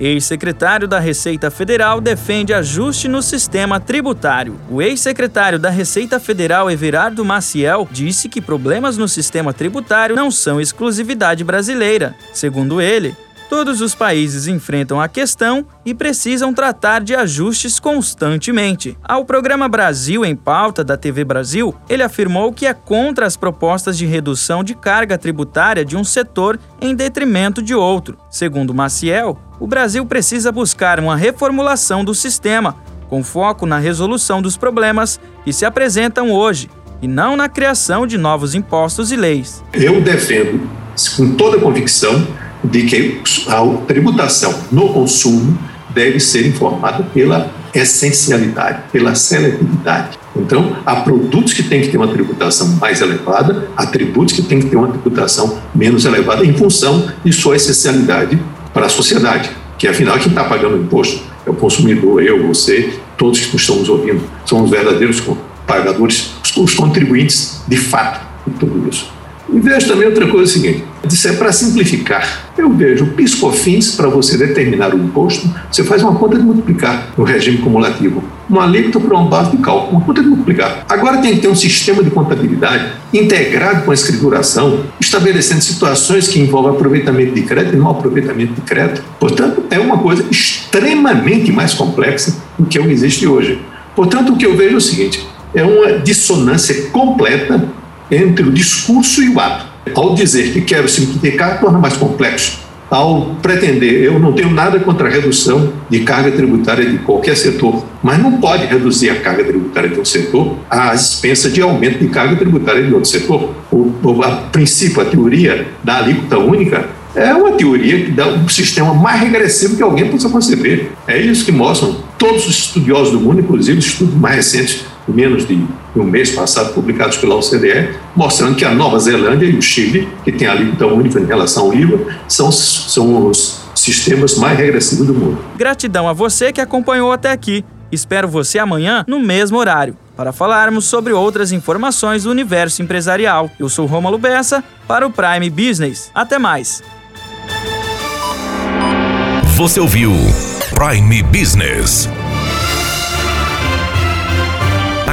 Ex-secretário da Receita Federal defende ajuste no sistema tributário. O ex-secretário da Receita Federal, Everardo Maciel, disse que problemas no sistema tributário não são exclusividade brasileira. Segundo ele, Todos os países enfrentam a questão e precisam tratar de ajustes constantemente. Ao programa Brasil em Pauta da TV Brasil, ele afirmou que é contra as propostas de redução de carga tributária de um setor em detrimento de outro. Segundo Maciel, o Brasil precisa buscar uma reformulação do sistema, com foco na resolução dos problemas que se apresentam hoje e não na criação de novos impostos e leis. Eu defendo, com toda convicção, de que a tributação no consumo deve ser informada pela essencialidade, pela seletividade. Então, há produtos que têm que ter uma tributação mais elevada, há tributos que têm que ter uma tributação menos elevada em função de sua essencialidade para a sociedade, que afinal quem está pagando o imposto é o consumidor, eu, você, todos que estamos ouvindo, são os verdadeiros pagadores, os contribuintes de fato de tudo isso. E vejo também outra coisa é seguinte: é para simplificar. Eu vejo piscofins para você determinar o imposto, você faz uma conta de multiplicar no regime cumulativo. Uma alíquota para uma base de cálculo, uma conta de multiplicar. Agora tem que ter um sistema de contabilidade integrado com a escrituração, estabelecendo situações que envolvem aproveitamento de crédito e não aproveitamento de crédito. Portanto, é uma coisa extremamente mais complexa do que existe hoje. Portanto, o que eu vejo é o seguinte: é uma dissonância completa entre o discurso e o ato. Ao dizer que quero simplificar, torna mais complexo. Ao pretender, eu não tenho nada contra a redução de carga tributária de qualquer setor, mas não pode reduzir a carga tributária de um setor à expensa de aumento de carga tributária de outro setor. O a princípio, a teoria da alíquota única é uma teoria que dá um sistema mais regressivo que alguém possa conceber. É isso que mostram todos os estudiosos do mundo, inclusive os estudos mais recentes menos de um mês passado, publicados pela OCDE, mostrando que a Nova Zelândia e o Chile, que tem a alíquota única em relação ao IVA, são, são os sistemas mais regressivos do mundo. Gratidão a você que acompanhou até aqui. Espero você amanhã no mesmo horário para falarmos sobre outras informações do universo empresarial. Eu sou Rômulo Bessa para o Prime Business. Até mais. Você ouviu Prime Business